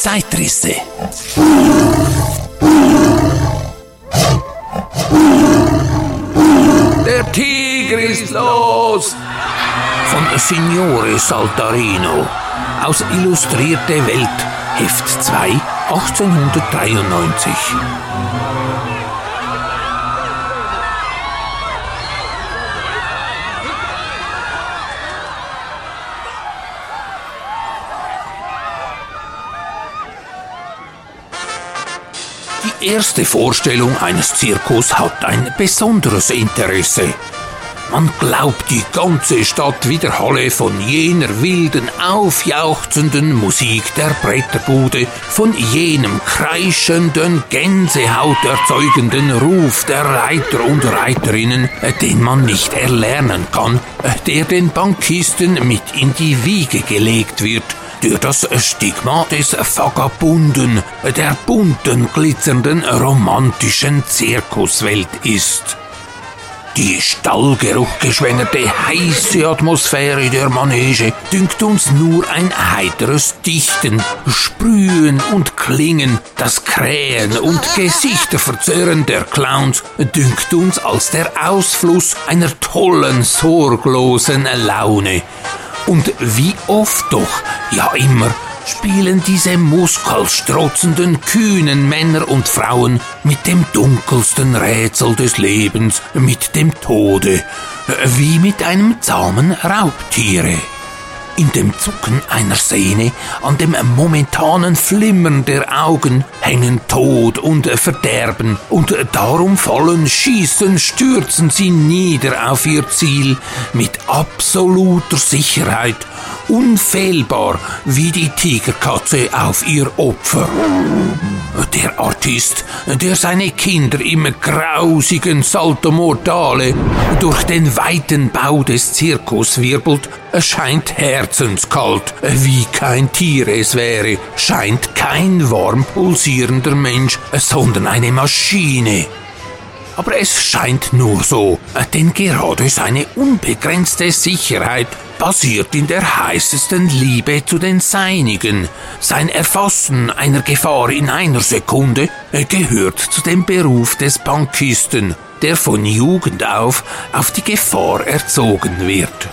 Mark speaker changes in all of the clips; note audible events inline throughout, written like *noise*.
Speaker 1: Zeitrisse.
Speaker 2: Der Tiger ist los!
Speaker 1: Von Signore Saltarino aus Illustrierte Welt, Heft 2, 1893. Die erste Vorstellung eines Zirkus hat ein besonderes Interesse. Man glaubt, die ganze Stadt widerhalle von jener wilden, aufjauchzenden Musik der Bretterbude, von jenem kreischenden, gänsehauterzeugenden Ruf der Reiter und Reiterinnen, den man nicht erlernen kann, der den Bankisten mit in die Wiege gelegt wird, durch das Stigma des Vagabunden, der bunten, glitzernden, romantischen Zirkuswelt ist. Die stallgeruchgeschwängerte, heiße Atmosphäre der Manege dünkt uns nur ein heiteres Dichten, Sprühen und Klingen, das Krähen und Gesichterverzerren der Clowns dünkt uns als der Ausfluss einer tollen, sorglosen Laune. Und wie oft doch, ja immer, spielen diese muskelstrotzenden, kühnen Männer und Frauen mit dem dunkelsten Rätsel des Lebens, mit dem Tode, wie mit einem zahmen Raubtiere. In dem Zucken einer Sehne, an dem momentanen Flimmern der Augen hängen Tod und Verderben, und darum fallen, schießen, stürzen sie nieder auf ihr Ziel mit absoluter Sicherheit unfehlbar wie die Tigerkatze auf ihr Opfer. Der Artist, der seine Kinder im grausigen Salto Mortale durch den weiten Bau des Zirkus wirbelt, scheint herzenskalt, wie kein Tier es wäre, scheint kein warm pulsierender Mensch, sondern eine Maschine. Aber es scheint nur so, denn gerade seine unbegrenzte Sicherheit basiert in der heißesten Liebe zu den Seinigen. Sein Erfassen einer Gefahr in einer Sekunde gehört zu dem Beruf des Bankisten, der von Jugend auf auf die Gefahr erzogen wird.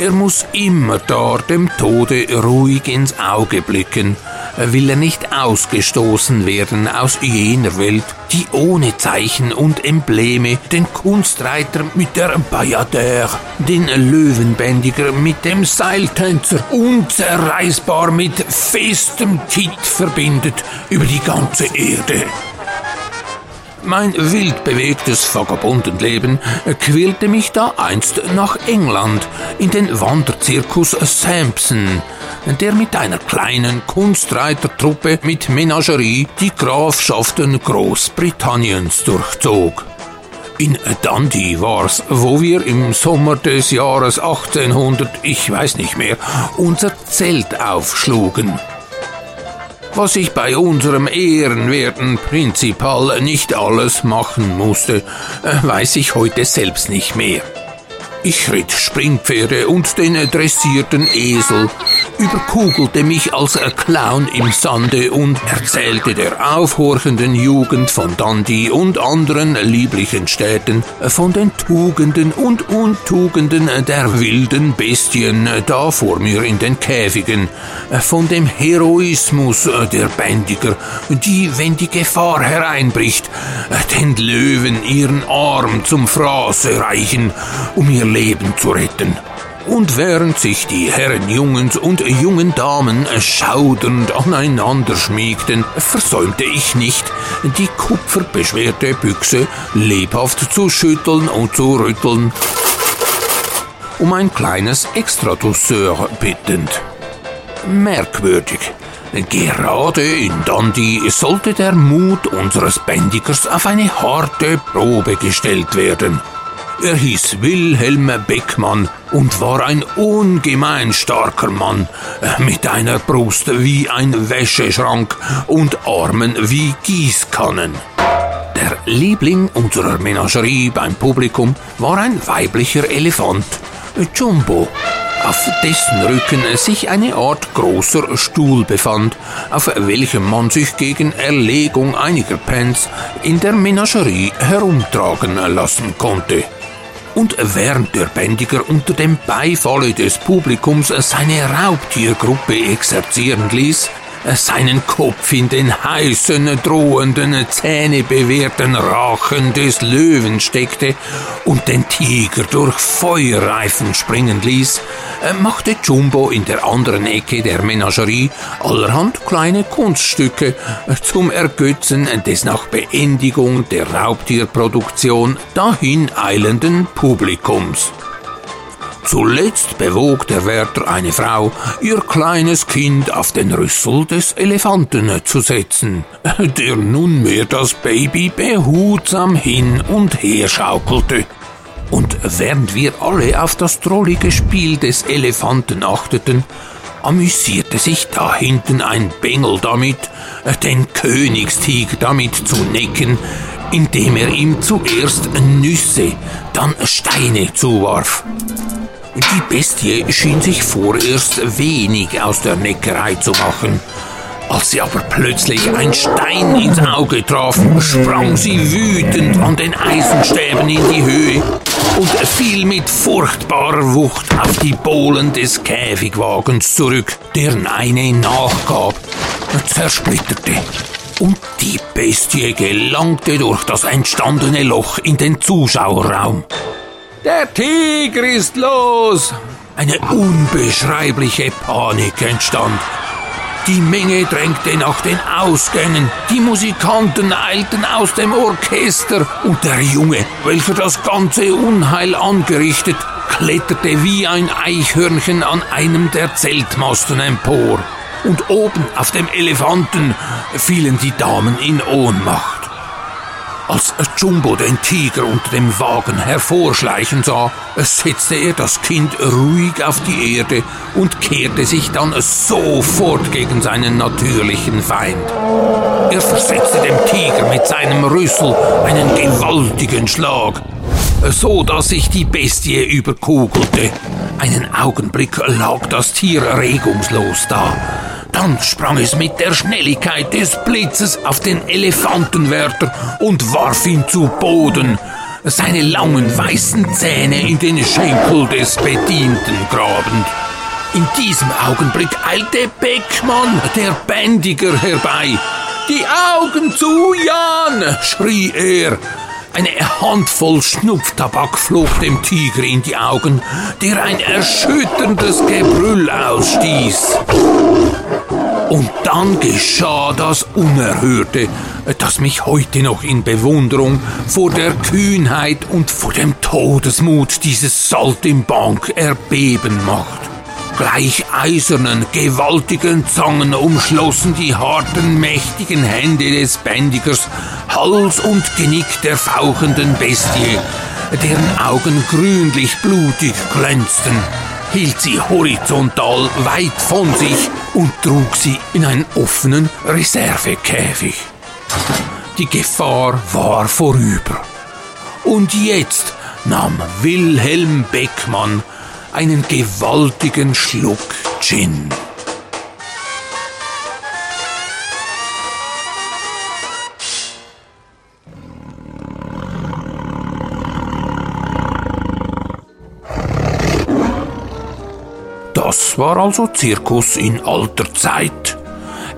Speaker 1: Er muss immer da dem Tode ruhig ins Auge blicken, will er nicht ausgestoßen werden aus jener Welt, die ohne Zeichen und Embleme den Kunstreiter mit der Bayadère, den Löwenbändiger mit dem Seiltänzer unzerreißbar mit festem Kitt verbindet über die ganze Erde. Mein wild bewegtes Vagabundenleben quälte mich da einst nach England in den Wanderzirkus Sampson, der mit einer kleinen Kunstreitertruppe mit Menagerie die Grafschaften Großbritanniens durchzog. In Dundee war's, wo wir im Sommer des Jahres 1800, ich weiß nicht mehr, unser Zelt aufschlugen. Was ich bei unserem ehrenwerten Prinzipal nicht alles machen musste, weiß ich heute selbst nicht mehr. Ich ritt Springpferde und den dressierten Esel, überkugelte mich als Clown im Sande und erzählte der aufhorchenden Jugend von Dundee und anderen lieblichen Städten von den Tugenden und Untugenden der wilden Bestien da vor mir in den Käfigen, von dem Heroismus der Bändiger, die, wenn die Gefahr hereinbricht, den Löwen ihren Arm zum Fraße reichen, um ihr Leben zu retten. Und während sich die Herren Jungens und jungen Damen schaudernd aneinander schmiegten, versäumte ich nicht, die kupferbeschwerte Büchse lebhaft zu schütteln und zu rütteln, um ein kleines Extradouceur bittend. Merkwürdig. Gerade in Dundee sollte der Mut unseres Bändigers auf eine harte Probe gestellt werden. Er hieß Wilhelm Beckmann und war ein ungemein starker Mann, mit einer Brust wie ein Wäscheschrank und Armen wie Gießkannen. Der Liebling unserer Menagerie beim Publikum war ein weiblicher Elefant, Jumbo. auf dessen Rücken sich eine Art großer Stuhl befand, auf welchem man sich gegen Erlegung einiger Pence in der Menagerie herumtragen lassen konnte. Und während der Bändiger unter dem Beifalle des Publikums seine Raubtiergruppe exerzieren ließ, seinen Kopf in den heißen, drohenden, zähnebewehrten Rachen des Löwen steckte und den Tiger durch Feuerreifen springen ließ, machte Jumbo in der anderen Ecke der Menagerie allerhand kleine Kunststücke zum Ergötzen des nach Beendigung der Raubtierproduktion dahin eilenden Publikums. Zuletzt bewog der Wärter eine Frau, ihr kleines Kind auf den Rüssel des Elefanten zu setzen, *laughs* der nunmehr das Baby behutsam hin und her schaukelte. Und während wir alle auf das drollige Spiel des Elefanten achteten, amüsierte sich da hinten ein Bengel damit, den Königstiger damit zu necken, indem er ihm zuerst Nüsse, dann Steine zuwarf. Die Bestie schien sich vorerst wenig aus der Neckerei zu machen. Als sie aber plötzlich ein Stein ins Auge traf, sprang sie wütend an den Eisenstäben in die Höhe und fiel mit furchtbarer Wucht auf die Bohlen des Käfigwagens zurück, deren eine nachgab, zersplitterte. Und die Bestie gelangte durch das entstandene Loch in den Zuschauerraum.
Speaker 2: Der Tiger ist los!
Speaker 1: Eine unbeschreibliche Panik entstand. Die Menge drängte nach den Ausgängen, die Musikanten eilten aus dem Orchester und der Junge, welcher das ganze Unheil angerichtet, kletterte wie ein Eichhörnchen an einem der Zeltmasten empor. Und oben auf dem Elefanten fielen die Damen in Ohnmacht. Als Jumbo den Tiger unter dem Wagen hervorschleichen sah, setzte er das Kind ruhig auf die Erde und kehrte sich dann sofort gegen seinen natürlichen Feind. Er versetzte dem Tiger mit seinem Rüssel einen gewaltigen Schlag, so dass sich die Bestie überkugelte. Einen Augenblick lag das Tier regungslos da. Dann sprang es mit der Schnelligkeit des Blitzes auf den Elefantenwärter und warf ihn zu Boden, seine langen weißen Zähne in den Schenkel des Bedienten grabend. In diesem Augenblick eilte Beckmann, der Bändiger, herbei. Die Augen zu, Jan! schrie er. Eine Handvoll Schnupftabak flog dem Tiger in die Augen, der ein erschütterndes Gebrüll ausstieß. Und dann geschah das Unerhörte, das mich heute noch in Bewunderung vor der Kühnheit und vor dem Todesmut dieses Saltimbank erbeben macht. Gleich eisernen, gewaltigen Zangen umschlossen die harten, mächtigen Hände des Bändigers Hals und Genick der fauchenden Bestie, deren Augen grünlich blutig glänzten hielt sie horizontal weit von sich und trug sie in einen offenen Reservekäfig. Die Gefahr war vorüber. Und jetzt nahm Wilhelm Beckmann einen gewaltigen Schluck Gin. War also Zirkus in alter Zeit.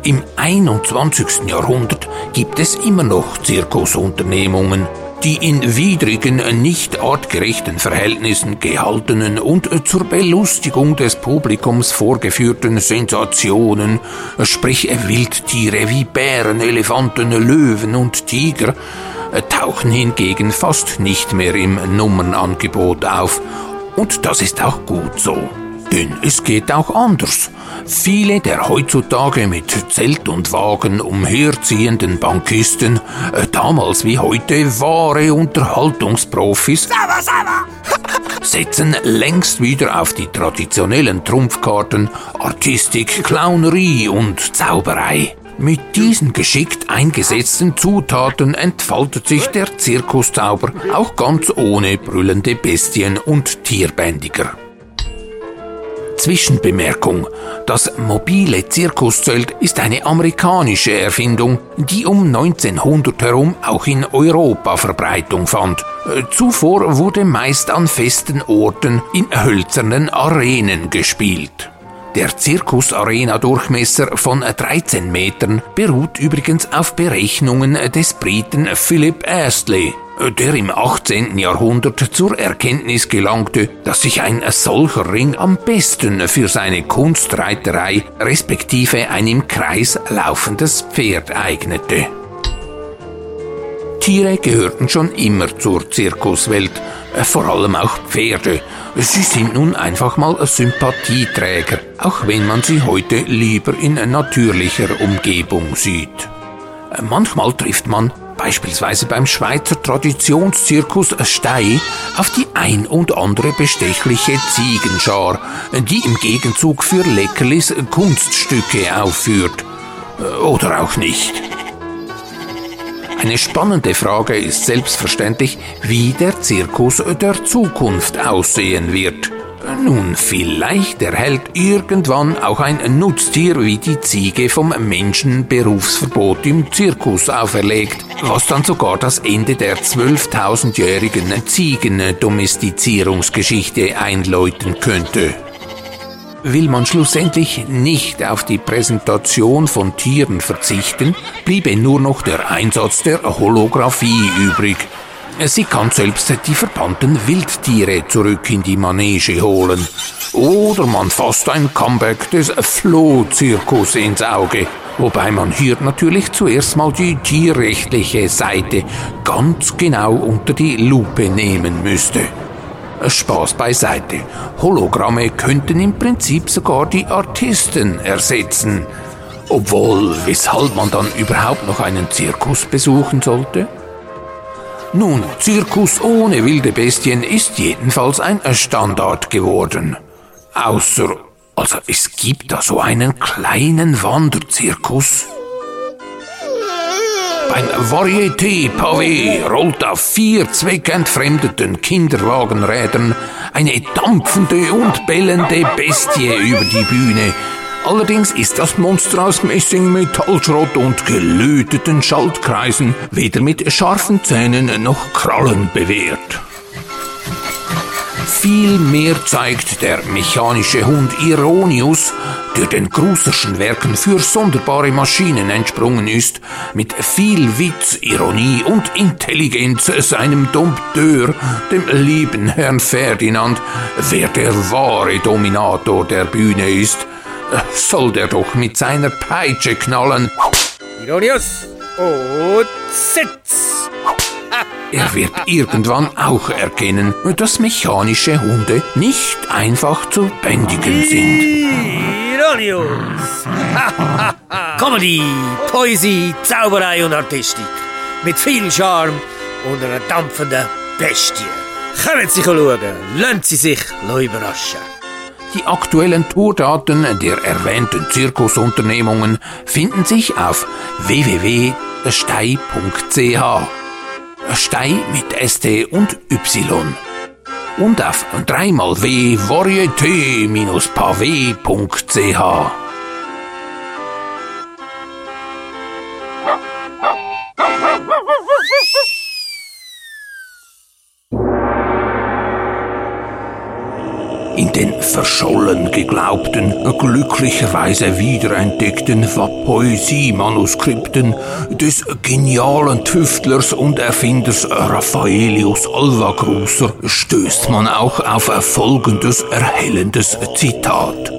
Speaker 1: Im 21. Jahrhundert gibt es immer noch Zirkusunternehmungen, die in widrigen, nicht artgerechten Verhältnissen gehaltenen und zur Belustigung des Publikums vorgeführten Sensationen, sprich Wildtiere wie Bären, Elefanten, Löwen und Tiger, tauchen hingegen fast nicht mehr im Nummernangebot auf. Und das ist auch gut so. Denn es geht auch anders. Viele der heutzutage mit Zelt und Wagen umherziehenden Bankisten, äh, damals wie heute wahre Unterhaltungsprofis, *laughs* setzen längst wieder auf die traditionellen Trumpfkarten, Artistik, Clownerie und Zauberei. Mit diesen geschickt eingesetzten Zutaten entfaltet sich der Zirkuszauber auch ganz ohne brüllende Bestien und Tierbändiger. Zwischenbemerkung. Das mobile Zirkuszelt ist eine amerikanische Erfindung, die um 1900 herum auch in Europa Verbreitung fand. Zuvor wurde meist an festen Orten in hölzernen Arenen gespielt. Der Zirkusarena-Durchmesser von 13 Metern beruht übrigens auf Berechnungen des Briten Philip Astley, der im 18. Jahrhundert zur Erkenntnis gelangte, dass sich ein solcher Ring am besten für seine Kunstreiterei respektive ein im Kreis laufendes Pferd eignete. Tiere gehörten schon immer zur Zirkuswelt, vor allem auch Pferde. Sie sind nun einfach mal Sympathieträger, auch wenn man sie heute lieber in natürlicher Umgebung sieht. Manchmal trifft man, beispielsweise beim Schweizer Traditionszirkus Stei, auf die ein und andere bestechliche Ziegenschar, die im Gegenzug für Leckerlis Kunststücke aufführt. Oder auch nicht. Eine spannende Frage ist selbstverständlich, wie der Zirkus der Zukunft aussehen wird. Nun, vielleicht erhält irgendwann auch ein Nutztier wie die Ziege vom Menschen Berufsverbot im Zirkus auferlegt, was dann sogar das Ende der 12.000-jährigen Ziegendomestizierungsgeschichte einläuten könnte. Will man schlussendlich nicht auf die Präsentation von Tieren verzichten, bliebe nur noch der Einsatz der Holographie übrig. Sie kann selbst die verbannten Wildtiere zurück in die Manege holen. Oder man fasst ein Comeback des Flohzirkus ins Auge, wobei man hier natürlich zuerst mal die tierrechtliche Seite ganz genau unter die Lupe nehmen müsste. Spaß beiseite. Hologramme könnten im Prinzip sogar die Artisten ersetzen. Obwohl, weshalb man dann überhaupt noch einen Zirkus besuchen sollte? Nun, Zirkus ohne wilde Bestien ist jedenfalls ein Standard geworden. Außer, also es gibt da so einen kleinen Wanderzirkus. Beim Varieté Pavé rollt auf vier zweckentfremdeten Kinderwagenrädern eine dampfende und bellende Bestie über die Bühne. Allerdings ist das Monster aus Messing, Metallschrott und gelöteten Schaltkreisen weder mit scharfen Zähnen noch Krallen bewehrt. Vielmehr zeigt der mechanische Hund Ironius, der den Gruserschen Werken für sonderbare Maschinen entsprungen ist, mit viel Witz, Ironie und Intelligenz seinem Dompteur, dem lieben Herrn Ferdinand, wer der wahre Dominator der Bühne ist, soll der doch mit seiner Peitsche knallen.
Speaker 3: Ironius und Sitz!
Speaker 1: Er wird irgendwann auch erkennen, dass mechanische Hunde nicht einfach zu bändigen sind.
Speaker 3: Ironius! Comedy, Poesie, Zauberei und Artistik. Mit viel Charme und einer dampfenden Bestie. Kommen Sie schauen, lassen Sie sich überraschen.
Speaker 1: Die aktuellen Tourdaten der erwähnten Zirkusunternehmungen finden sich auf www.stei.ch. Stei mit ST und Y. Und auf dreimal w den verschollen geglaubten, glücklicherweise wiederentdeckten Poesie-Manuskripten des genialen Tüftlers und Erfinders Raffaelius Alvagruser stößt man auch auf folgendes erhellendes Zitat.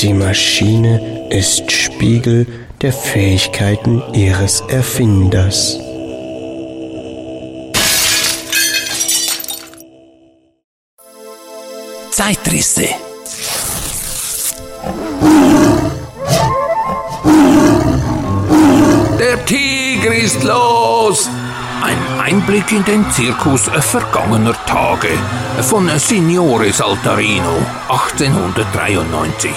Speaker 4: Die Maschine ist Spiegel der Fähigkeiten ihres Erfinders.
Speaker 1: Zeitrisse. Der Tiger ist los! Ein Einblick in den Zirkus vergangener Tage von Signore Saltarino 1893.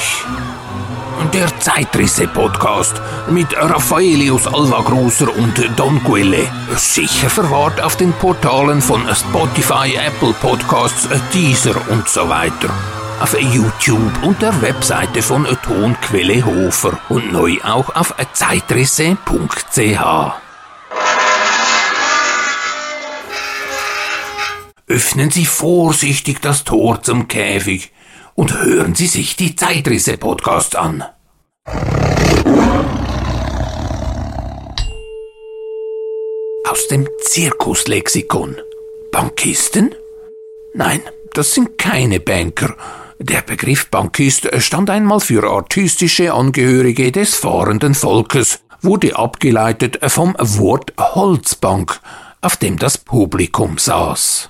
Speaker 1: Der Zeitrisse-Podcast mit Raffaelius Alva Großer und Don Quelle. Sicher verwahrt auf den Portalen von Spotify, Apple Podcasts, Deezer und so weiter. Auf YouTube und der Webseite von Tonquelle Hofer und neu auch auf zeitrisse.ch. Öffnen Sie vorsichtig das Tor zum Käfig und hören Sie sich die Zeitrisse-Podcasts an. Aus dem Zirkuslexikon. Bankisten? Nein, das sind keine Banker. Der Begriff Bankist stand einmal für artistische Angehörige des fahrenden Volkes, wurde abgeleitet vom Wort Holzbank, auf dem das Publikum saß.